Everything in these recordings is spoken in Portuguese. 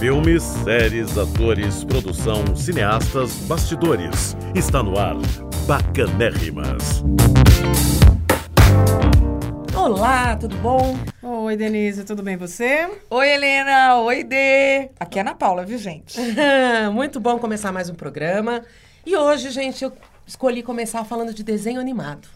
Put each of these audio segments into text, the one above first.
Filmes, séries, atores, produção, cineastas, bastidores. Está no ar Bacanérrimas. Olá, tudo bom? Oi, Denise, tudo bem você? Oi, Helena. Oi, Dê. Aqui é a Ana Paula, viu, gente? Muito bom começar mais um programa. E hoje, gente, eu escolhi começar falando de desenho animado.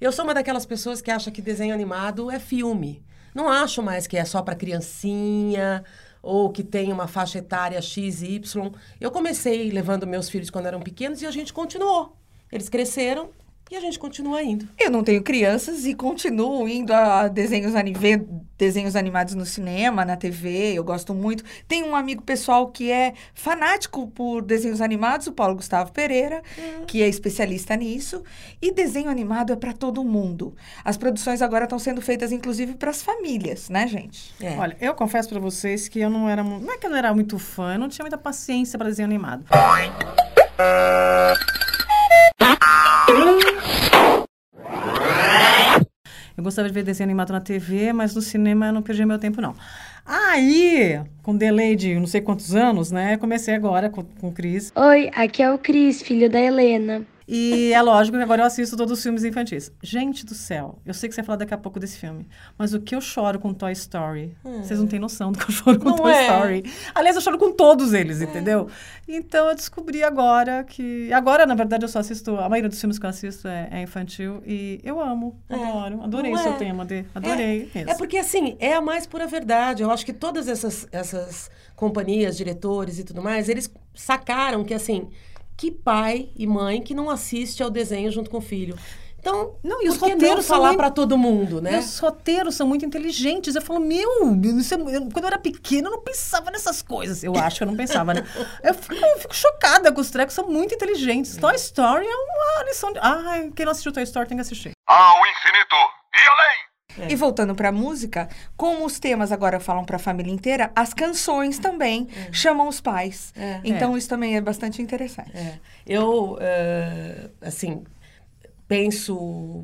Eu sou uma daquelas pessoas que acha que desenho animado é filme. Não acho mais que é só para criancinha ou que tem uma faixa etária X e Y. Eu comecei levando meus filhos quando eram pequenos e a gente continuou. Eles cresceram e a gente continua indo. Eu não tenho crianças e continuo indo a desenhos, ani- ver desenhos animados no cinema, na TV. Eu gosto muito. Tem um amigo pessoal que é fanático por desenhos animados, o Paulo Gustavo Pereira, que é especialista nisso. E desenho animado é para todo mundo. As produções agora estão sendo feitas, inclusive, para as famílias, né, gente? É. Olha, eu confesso pra vocês que eu não era. Não é que eu não era muito fã, eu não tinha muita paciência pra desenho animado. Eu gostava de ver desenho animado na TV, mas no cinema eu não perdia meu tempo, não. Aí, com delay de não sei quantos anos, né? Comecei agora com, com o Cris. Oi, aqui é o Cris, filho da Helena. E é lógico que agora eu assisto todos os filmes infantis. Gente do céu, eu sei que você vai falar daqui a pouco desse filme, mas o que eu choro com Toy Story? Vocês não têm noção do que eu choro com Não Toy é. Story. Aliás, eu choro com todos eles, entendeu? Então eu descobri agora que. Agora, na verdade, eu só assisto. A maioria dos filmes que eu assisto é, é infantil e eu amo, adoro. Adorei o seu é. tema, Dê. Adorei mesmo. É porque, assim, é a mais pura verdade. Eu acho que todas essas, essas companhias, diretores e tudo mais, eles sacaram que, assim, que pai e mãe que não assiste ao desenho junto com o filho. Então, Não, e os roteiros falar muito- para todo mundo, E né? Os roteiros são muito inteligentes. Eu falo, meu, isso é- eu- quando eu era pequena, eu não pensava nessas coisas. Eu acho que eu não pensava, né? Eu fico, eu fico chocada com os trecos, são muito inteligentes. Toy Story é uma lição de. Ai, quem não assistiu Toy Story tem que assistir. ao infinito e além. E voltando para música, como os temas agora falam para a família inteira, as canções também chamam os pais. É. Então isso também é bastante interessante. É. Eu, eh, assim, penso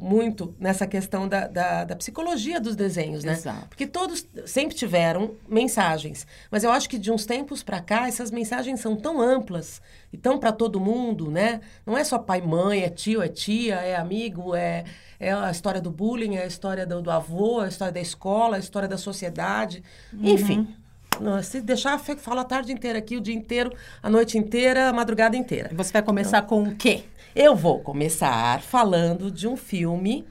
muito nessa questão da, da, da psicologia dos desenhos, né? Exato. Porque todos sempre tiveram mensagens, mas eu acho que de uns tempos para cá essas mensagens são tão amplas e tão para todo mundo, né? Não é só pai, mãe, é tio, é tia, é amigo, é, é a história do bullying, é a história do, do avô, é a história da escola, é a história da sociedade, enfim. Não, Se deixar, falo a tarde inteira aqui, o dia inteiro, a noite inteira, a madrugada inteira. E você vai começar com o quê? Eu vou começar falando de um filme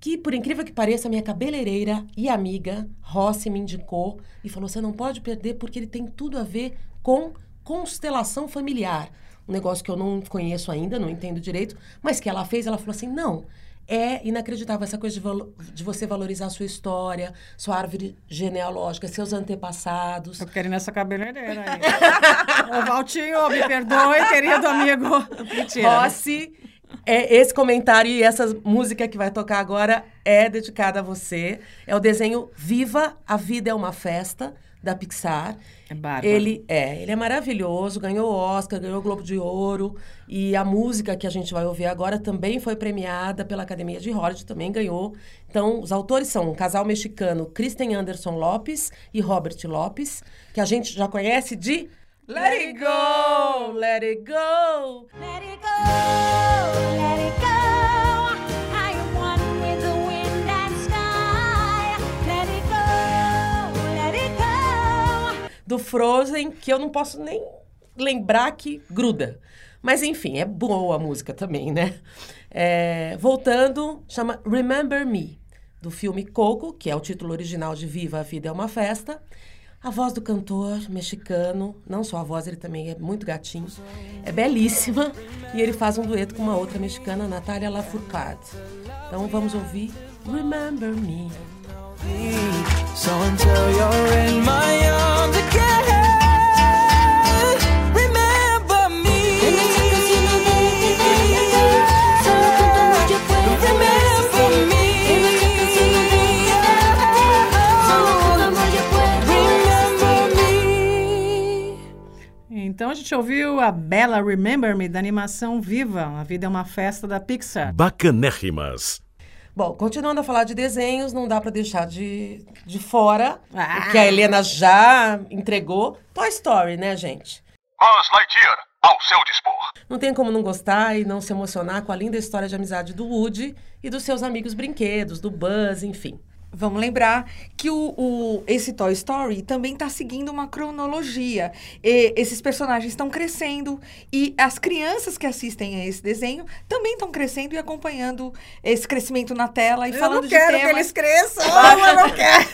que, por incrível que pareça, minha cabeleireira e amiga Rossi me indicou e falou: você não pode perder porque ele tem tudo a ver com constelação familiar. Um negócio que eu não conheço ainda, não entendo direito, mas que ela fez, ela falou assim: não. É inacreditável essa coisa de, valo- de você valorizar a sua história, sua árvore genealógica, seus antepassados. Eu quero ir nessa cabeleireira aí. Ô, Valtinho, me perdoe, querido amigo. Mentira. Rossi, é, esse comentário e essa música que vai tocar agora é dedicada a você. É o desenho Viva, a Vida é uma Festa, da Pixar. É bárbaro. Ele é, ele é maravilhoso, ganhou Oscar, ganhou Globo de Ouro. E a música que a gente vai ouvir agora também foi premiada pela Academia de Hollywood, também ganhou. Então, os autores são um casal mexicano, Kristen Anderson Lopes e Robert Lopes, que a gente já conhece de Let It Go, Let It Go. Let it go, let it go. Do Frozen, que eu não posso nem lembrar que gruda. Mas enfim, é boa a música também, né? É, voltando, chama Remember Me, do filme Coco, que é o título original de Viva a Vida é uma Festa. A voz do cantor mexicano, não só a voz, ele também é muito gatinho, é belíssima. E ele faz um dueto com uma outra mexicana, Natália Lafourcade. Então vamos ouvir Remember Me. So until you're in my arms Então a gente ouviu a bela Remember Me da animação Viva. A vida é uma festa da Pixar. Bacanérrimas. Bom, continuando a falar de desenhos, não dá pra deixar de, de fora Ah. o que a Helena já entregou. Toy Story, né, gente? Buzz Lightyear, ao seu dispor. Não tem como não gostar e não se emocionar com a linda história de amizade do Woody e dos seus amigos brinquedos, do Buzz, enfim. Vamos lembrar que o, o- esse Toy Story também está seguindo uma cronologia. E esses personagens estão crescendo e as crianças que assistem a esse desenho também estão crescendo e acompanhando esse crescimento na tela e Eu falando não quero de que temas. eles cresçam, eu não quero.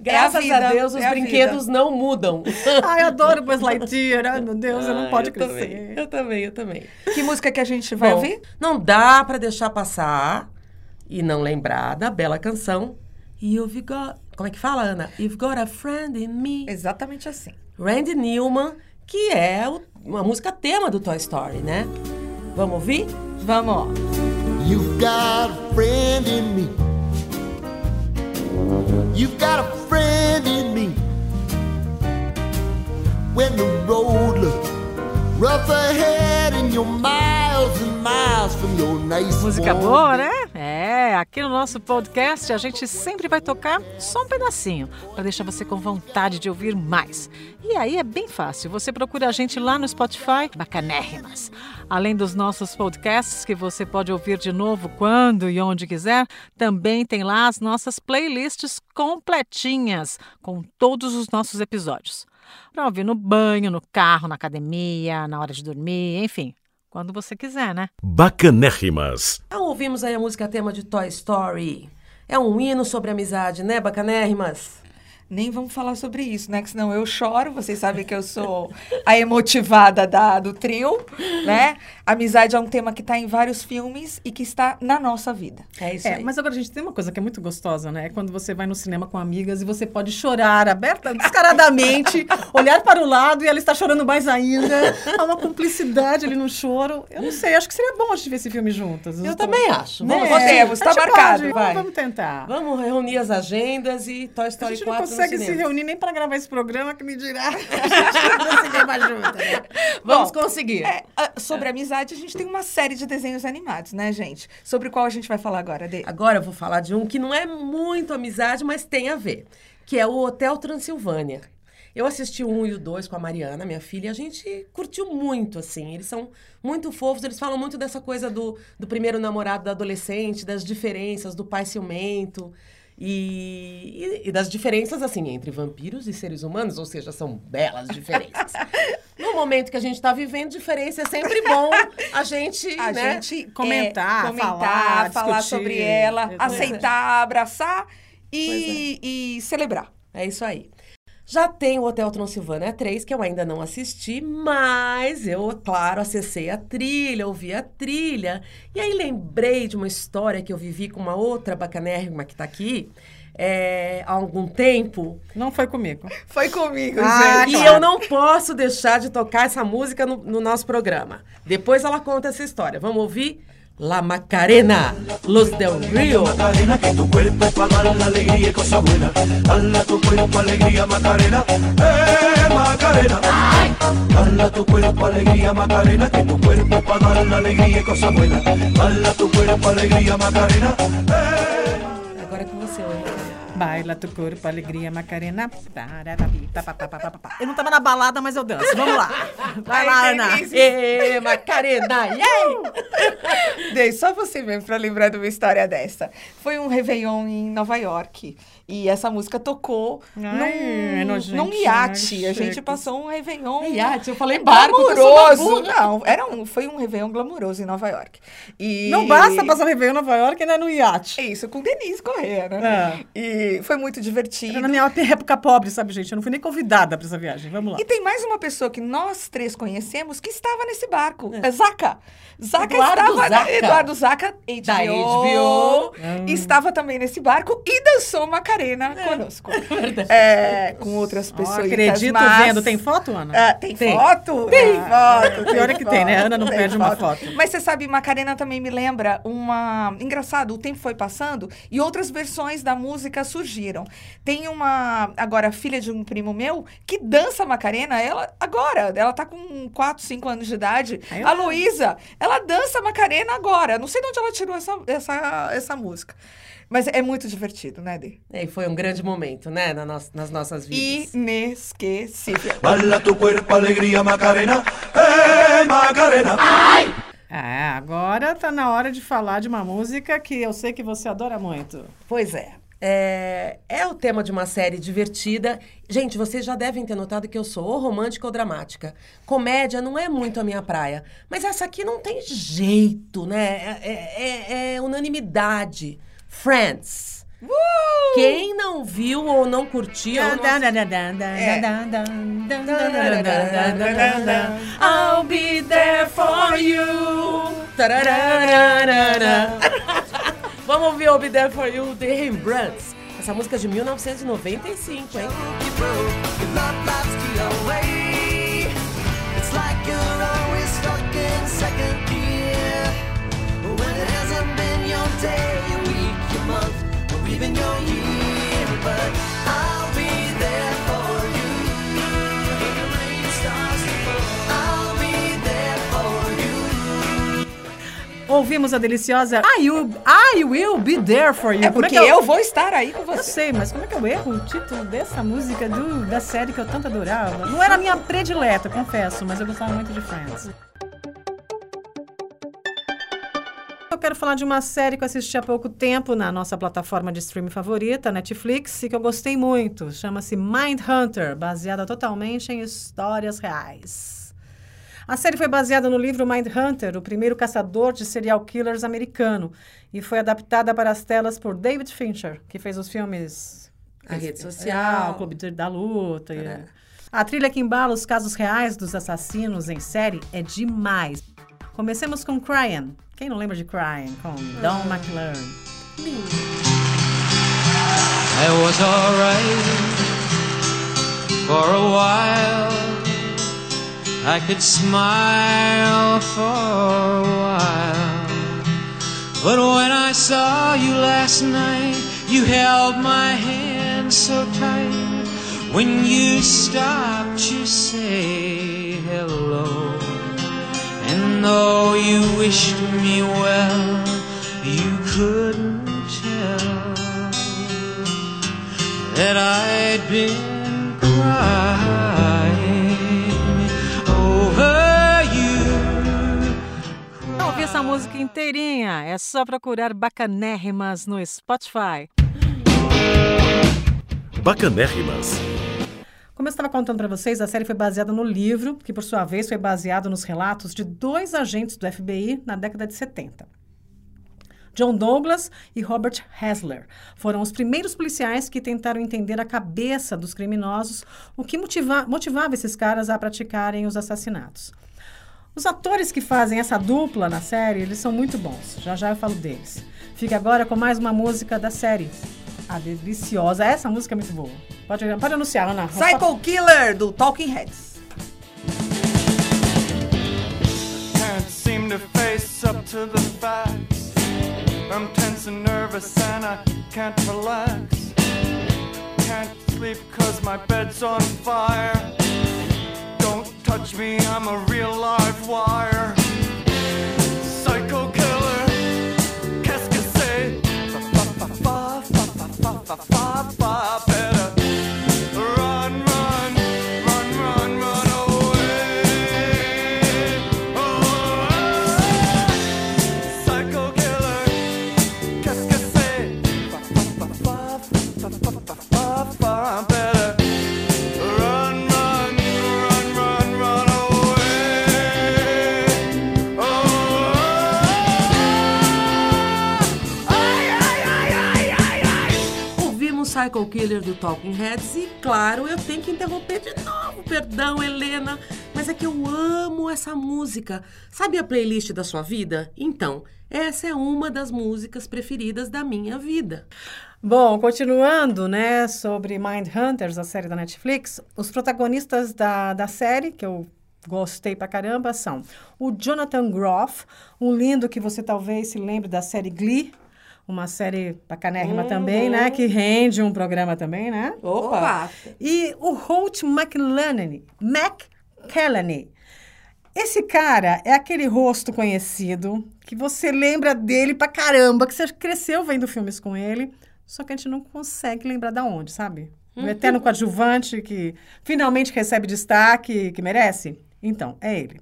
Graças a, vida, Deus, os é a brinquedos não mudam. Ai, eu adoro Buzz Lightyear. Ai, meu Deus, eu não Ai, pode eu crescer. Também, eu também, eu também. Que música que a gente vai Bom, ouvir? Não dá pra deixar passar e não lembrar da bela canção You've Got... Como é que fala, Ana? You've Got a Friend in Me. Exatamente assim. Randy Newman, que é o- uma música tema do Toy Story, né? Vamos ouvir? Vamos, ó. You've got a friend in me. You've got a friend in me. When the road looks rough ahead and you're miles and miles from your nice Música boa, né? É, aqui no nosso podcast a gente sempre vai tocar só um pedacinho para deixar você com vontade de ouvir mais. E aí é bem fácil, você procura a gente lá no Spotify, Bacanérrimas. Além dos nossos podcasts que você pode ouvir de novo quando e onde quiser, também tem lá as nossas playlists completinhas com todos os nossos episódios. Para ouvir no banho, no carro, na academia, na hora de dormir, enfim, quando você quiser, né? Bacanérrimas. Então ouvimos aí a música tema de Toy Story. É um hino sobre amizade, né, bacanérrimas? Nem vamos falar sobre isso, né? Que senão eu choro. Vocês sabem que eu sou a emotivada da, do trio, né? Amizade é um tema que está em vários filmes e que está na nossa vida. É isso É, aí. mas agora, gente, tem uma coisa que é muito gostosa, né? É quando você vai no cinema com amigas e você pode chorar aberta, descaradamente, olhar para o lado e ela está chorando mais ainda. Há uma cumplicidade ali no choro. Eu não sei, acho que seria bom a gente ver esse filme juntas. Eu também acho. Né? Vamos, podemos, A tá gente marcado, pode, vai. Vamos tentar. vamos reunir as agendas e Toy A Story gente não 4 no consegue se reunir nem para gravar esse programa, que me dirá. A gente conseguir mais juntas. né? Vamos Bom, conseguir. É, ah, sobre amizade, a gente tem uma série de desenhos animados, né, gente? Sobre o qual a gente vai falar agora, Dê. Agora eu vou falar de um que não é muito amizade, mas tem a ver, que é o Hotel Transilvânia. Eu assisti o 1 e o 2 com a Mariana, minha filha, e a gente curtiu muito, assim. Eles são muito fofos, eles falam muito dessa coisa do, do primeiro namorado da adolescente, das diferenças, do pai ciumento. E, e- e das diferenças, assim, entre vampiros e seres humanos, ou seja, são belas diferenças. no momento que a gente está vivendo, diferença é sempre bom a gente, A né? gente Comentar, é, comentar, falar, falar discutir. sobre ela, é. aceitar, abraçar e, e celebrar. É isso aí. Já tem o Hotel Transilvânia 3, que eu ainda não assisti, mas eu, claro, acessei a trilha, ouvi a trilha. E aí lembrei de uma história que eu vivi com uma outra bacanérrima que tá aqui é, há algum tempo. Não foi comigo. Foi comigo, Ah, e claro. eu não posso deixar de tocar essa música no, no nosso programa. Depois ela conta essa história. Vamos ouvir? La Macarena, Los del Rio. Macarena, que tu cuerpo es para dar la alegría y cosa buena. Dala tu cuerpo alegría, Macarena. Eh, Macarena. Dala tu cuerpo alegría, Macarena, que tu cuerpo es para dar la alegría y cosa buena. Dala tu cuerpo alegría, Macarena. Agora Baila tu corpo, alegria, Macarena. Eu não tava na balada, mas eu danço. Vamos lá. Vai lá, Ana. Ê, Macarena, yay! Dei, só você mesmo pra lembrar de uma história dessa. Foi um Réveillon em Nova York. E essa música tocou Ai, é num, nojento, num iate. né? A gente passou um Réveillon. É iate, eu falei barco, uma Glamouroso. Não, era um, foi um Réveillon glamouroso em Nova York. E... Não basta passar o Réveillon em Nova York, ainda é no iate. É isso, com Denise Corrêa, né? E foi muito divertido. Era na minha época pobre, sabe, gente? Eu não fui nem convidada pra essa viagem. Vamos lá. E tem mais uma pessoa que nós três conhecemos que estava nesse barco. É. Zaca. Zaca Eduardo estava... Zaca. Eduardo Zaca, HBO, Da HBO. Estava também nesse barco e dançou Macarena. Macarena conosco. É, com outras pessoas. acredito mas- vendo. Tem foto, Ana? Ah, tem, foto? Tem foto. Pior é que tem, né? Ana não tem perde uma foto. Mas você sabe, Macarena também me lembra uma. Engraçado, o tempo foi passando e outras versões da música surgiram. Tem uma, agora, filha de um primo meu, que dança Macarena, ela agora, ela tá com 4, 5 anos de idade. Aí A Luísa, ela dança Macarena agora. Não sei de onde ela tirou essa, essa, essa música. Mas é muito divertido, né, Dê? E foi um grande momento, né, na nos- nas nossas vidas. Inesquecível. Bala tu cuerpo, alegría, Macarena. ¡Eh, Macarena! É, agora tá na hora de falar de uma música que eu sei que você adora muito. Pois é. é. É o tema de uma série divertida. Gente, vocês já devem ter notado que eu sou ou romântica ou dramática. Comédia não é muito a minha praia. Mas essa aqui não tem jeito, né? É, é- é unanimidade. Friends. Quem não viu ou não curtiu... I'll be there for you. Vamos ouvir I'll Be There For You, The Rembrandts. Essa música é de 1995, hein? Ouvimos a deliciosa I Will, I will Be There For You. É Como porque que eu vou estar aí com Eu você. sei, mas como é que eu erro o título dessa música do- da série que eu tanto adorava? Não era a minha predileta, confesso, mas eu gostava muito de Friends. Eu quero falar de uma série que eu assisti há pouco tempo na nossa plataforma de streaming favorita, Netflix, e que eu gostei muito. Chama-se Mindhunter, baseada totalmente em histórias reais. A série foi baseada no livro Mindhunter, o primeiro caçador de serial killers americano, e foi adaptada para as telas por David Fincher, que fez os filmes A Rede Social. o Clube da Luta. e- A trilha que embala os casos reais dos assassinos em série é demais. Comecemos com Crying. Quem não lembra de Crying? Com Don McLean. I was alright for a while. I could smile for a while. But when I saw you last night, you held my hand so tight. When you stopped to say hello. And though you wished me well, you couldn't tell that I'd been música inteirinha, é só procurar Bacanérrimas no Spotify. Bacanérrimas. Como eu estava contando para vocês, a série foi baseada no livro, que por sua vez foi baseado nos relatos de dois agentes do FBI na década de 70. John Douglas e Robert Hasler foram os primeiros policiais que tentaram entender a cabeça dos criminosos, o que motiva- motivava esses caras a praticarem os assassinatos. Os atores que fazem essa dupla na série, eles são muito bons. Já já eu falo deles. Fica agora com mais uma música da série. A deliciosa. Essa música é muito boa. Pode, pode anunciar, Ana. Psycho Killer, do Talking Heads. Can't seem to face up to the facts. I'm tense and nervous and I can't relax. Can't sleep cause my bed's on fire. touch me, I'm a real live wire. Psycho killer, qu'est-ce que c'est? Fa fa fa fa fa fa fa fa better. Killer do Talking Heads e, claro, eu tenho que interromper de novo. Perdão, Helena, mas é que eu amo essa música. Sabe a playlist da sua vida? Então, essa é uma das músicas preferidas da minha vida. Bom, continuando, né, sobre Mindhunters, a série da Netflix, os protagonistas da, da série, que eu gostei pra caramba, são o Jonathan Groff, um lindo que você talvez se lembre da série Glee, uma série bacanérrima também, né, que rende um programa também, né? Opa! E o Holt McLenney, McCallany. Esse cara é aquele rosto conhecido que você lembra dele pra caramba, que você cresceu vendo filmes com ele, só que a gente não consegue lembrar da onde, sabe? O eterno coadjuvante que finalmente recebe destaque que merece. Então, é ele.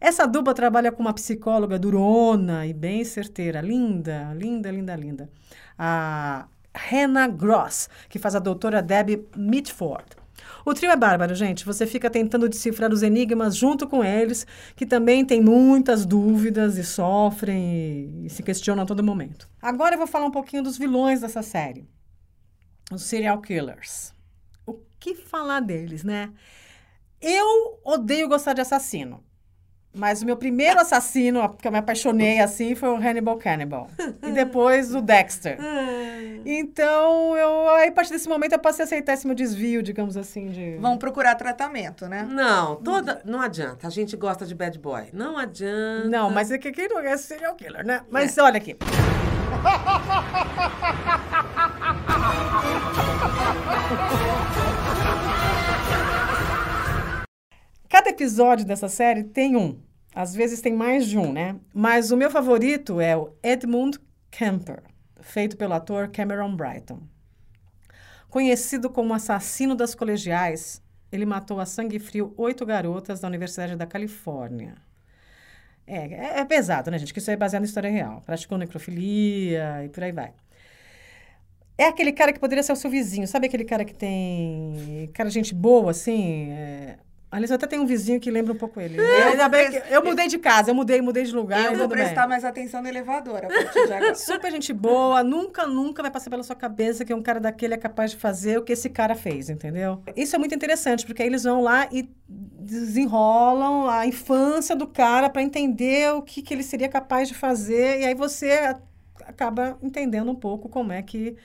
Essa dupla trabalha com uma psicóloga durona e bem certeira, linda, linda, linda, linda. A Hannah Gross, que faz a doutora Debbie Mitford. O trio é bárbaro, gente. Você fica tentando decifrar os enigmas junto com eles, que também têm muitas dúvidas e sofrem e, se questionam a todo momento. Agora eu vou falar um pouquinho dos vilões dessa série. Os serial killers. O que falar deles, né? Eu odeio gostar de assassino. Mas o meu primeiro assassino, que eu me apaixonei assim, foi o Hannibal Cannibal. E depois o Dexter. Então, eu, aí, a partir desse momento, eu passei a aceitar esse meu desvio, digamos assim, de... Vão procurar tratamento, né? Não, toda. Não adianta. A gente gosta de bad boy. Não adianta. Não, mas é que quem não é serial killer, né? Mas olha aqui. episódio dessa série tem um. Às vezes tem mais de um, né? Mas o meu favorito é o Edmund Kemper, feito pelo ator Cameron Brighton. Conhecido como assassino das colegiais, ele matou a sangue frio oito garotas da Universidade da Califórnia. É, é, é pesado, né, gente? Que isso é baseado em história real. Praticou necrofilia e por aí vai. É aquele cara que poderia ser o seu vizinho. Sabe aquele cara que tem... Cara, gente boa, assim... É... Aliás, eu até tenho um vizinho que lembra um pouco ele. Que eu mudei de casa, eu mudei, mudei de lugar. Eu vou tudo bem. prestar mais atenção no elevador. Super gente boa, nunca, nunca vai passar pela sua cabeça que um cara daquele é capaz de fazer o que esse cara fez, entendeu? Isso é muito interessante, porque aí eles vão lá e desenrolam a infância do cara para entender o que, que ele seria capaz de fazer, e aí você acaba entendendo um pouco como é que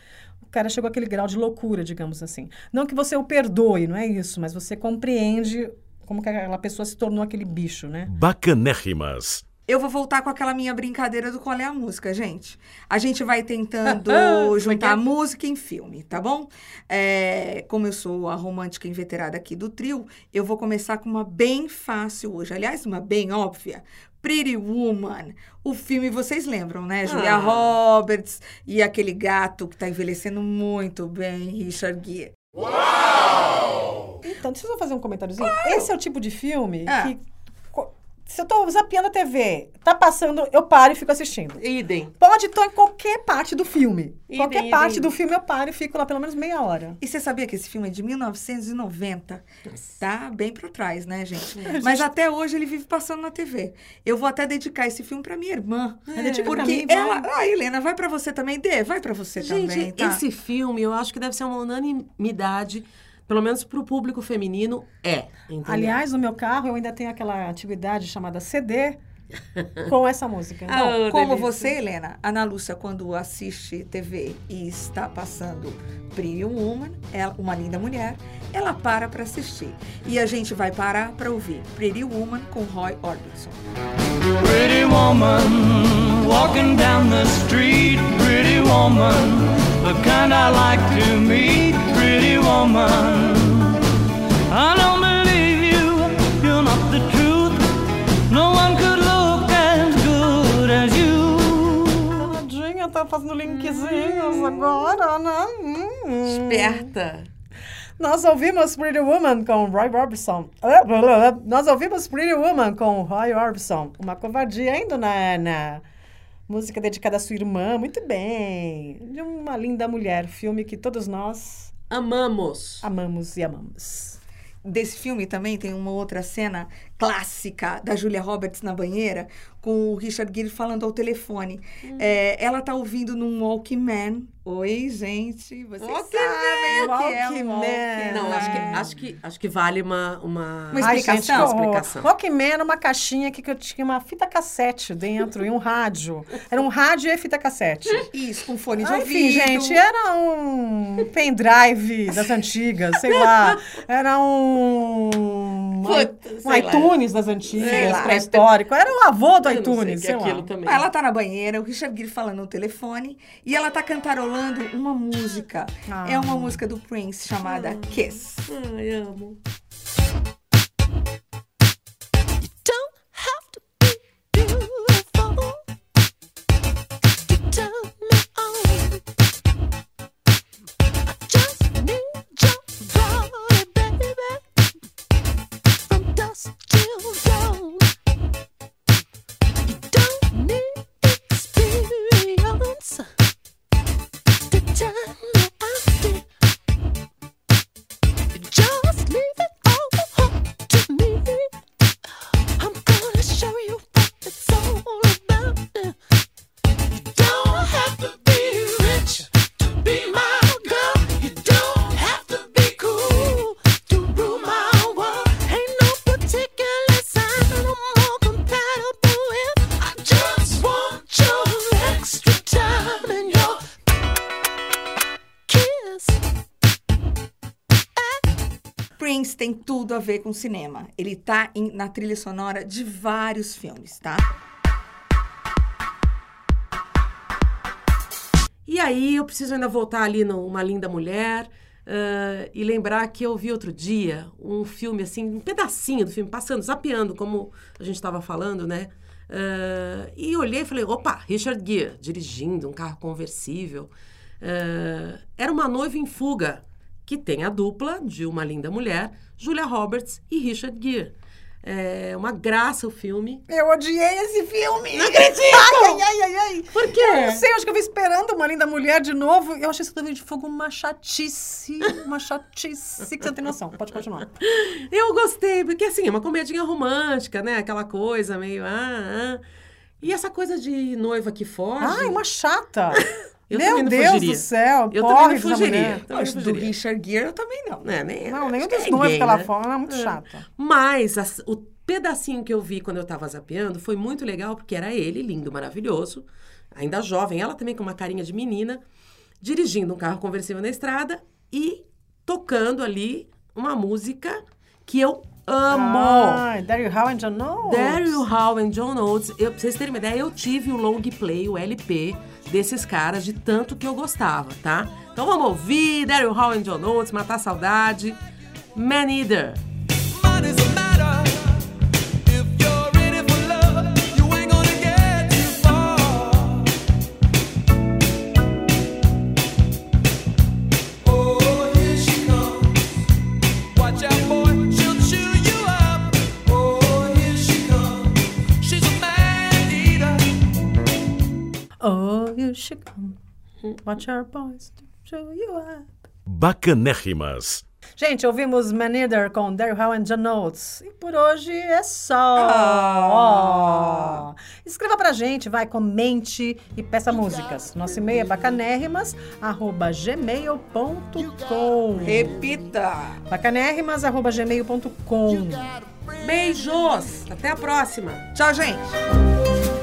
cara chegou àquele grau de loucura, digamos assim. Não que você o perdoe, não é isso, mas você compreende como que aquela pessoa se tornou aquele bicho, né? Bacanérrimas. Eu vou voltar com aquela minha brincadeira do qual é a música, gente. A gente vai tentando juntar é? música em filme, tá bom? É, como eu sou a romântica inveterada aqui do trio, eu vou começar com uma bem fácil hoje. Aliás, uma bem óbvia. Pretty Woman. O filme, vocês lembram, né? Julia Ah. Roberts e aquele gato que tá envelhecendo muito bem, Richard Gere. Então, deixa eu só fazer um comentáriozinho. Esse é o tipo de filme Ah. que. Se eu tô zapeando a TV, tá passando, eu paro e fico assistindo. Idem. Pode estar em qualquer parte do filme. Idem, qualquer idem, parte idem. do filme eu paro e fico lá pelo menos meia hora. E você sabia que esse filme é de 1990? Tá bem pra trás, né, gente? Mas até hoje ele vive passando na TV. Eu vou até dedicar esse filme pra minha irmã. É, porque ela... Ah, Helena, vai pra você também? Dê, vai pra você Gente, também, tá? esse filme eu acho que deve ser uma unanimidade, pelo menos pro público feminino, é. Entendeu? Aliás, no meu carro eu ainda tenho aquela antiguidade chamada CD com essa música. Bom, Oh, como delícia. você, Helena, Ana Lúcia, quando assiste TV e está passando Pretty Woman, ela, uma linda mulher, ela para para assistir. E a gente vai parar para ouvir Pretty Woman com Roy Orbison. Pretty woman, walking down the street, pretty woman, the kind I like to meet, pretty woman. I don't believe you, you're not the truth. No one could look as good as you. Tadinha, tá fazendo linkzinhos agora, né? Hum. Esperta. Nós ouvimos Pretty Woman com Roy Orbison. Nós ouvimos Pretty Woman com Roy Orbison. Uma covardia, hein, dona Ana? Música dedicada à sua irmã, muito bem. De uma linda mulher. Filme que todos nós Amamos. amamos e amamos. Desse filme também tem uma outra cena clássica da Julia Roberts na banheira, com o Richard Gere falando ao telefone. Hum. É, ela tá ouvindo num Walkman. Oi, gente, vocês Walkman, sabem o que é um Walkman. Não, acho que, acho que, acho que vale uma, uma, Uma Ai, explicação? gente, explicação. Walkman era uma caixinha que, que eu tinha uma fita cassete dentro e um rádio. Era um rádio e fita cassete. Isso, com fone de Ah, ouvido. enfim, gente, era um pendrive das antigas, sei lá. Era um. Puta, um sei lá. iTunes das Sei antigas, pré-histórico. Era o avô do Eu não sei iTunes, sei é aquilo lá. também. Ela tá na banheira, o Richard Gere falando no telefone e ela tá cantarolando uma música. Ah. É uma música do Prince chamada Kiss. Ai, amo. Ver com cinema. Ele tá em- na trilha sonora de vários filmes, tá? E aí eu preciso ainda voltar ali no Uma Linda Mulher ah, e lembrar que eu vi outro dia um filme, assim, um pedacinho do filme, passando, zapeando, como a gente estava falando, né? Ah, e olhei e falei, opa, Richard Gere, dirigindo um carro conversível. Ah, era uma noiva em fuga, que tem a dupla de Uma Linda Mulher, Julia Roberts e Richard Gere. É uma graça o filme. Eu odiei esse filme. Não acredito! Ai, ai, ai, ai. Por quê? Eu não sei, acho que eu vi esperando uma linda mulher de novo. Eu achei esse David de Fogo uma chatice. Uma chatice que você não tem noção. Pode continuar. Eu gostei, porque assim, é uma comedinha romântica, né? Aquela coisa meio. Ah, ah. E essa coisa de noiva que foge. Ai, uma chata. Eu Meu Deus fugiria. do céu. Eu porre também não fugiria. Também não Mas do. Richard Gere eu também não. É, nem, Não, nenhum dos é noivos ninguém, que ela né? fala é muito É. chata. Mas as- o pedacinho que eu vi quando eu tava zapeando foi muito legal, porque era ele, lindo, maravilhoso, ainda jovem, ela também com uma carinha de menina, dirigindo um carro conversível na estrada e tocando ali uma música que eu amo. Daryl How and John Oates. Daryl Hall e John Oates, eu, pra vocês terem uma ideia, eu tive o long play, o LP desses caras, de tanto que eu gostava, tá? Então vamos ouvir Daryl Hall e John Oates, matar a saudade. Man Eater. Should come. Watch our boys to show you up. Bacanérrimas. Gente, ouvimos Maneater com Daryl How and John Oates. E por hoje é só. Ó. Escreva pra gente, vai, comente e peça músicas. Nosso e-mail é bacanérrimas.gmail.com Repita! bacanérrimas.gmail.com Beijos! Até a próxima! Tchau, gente!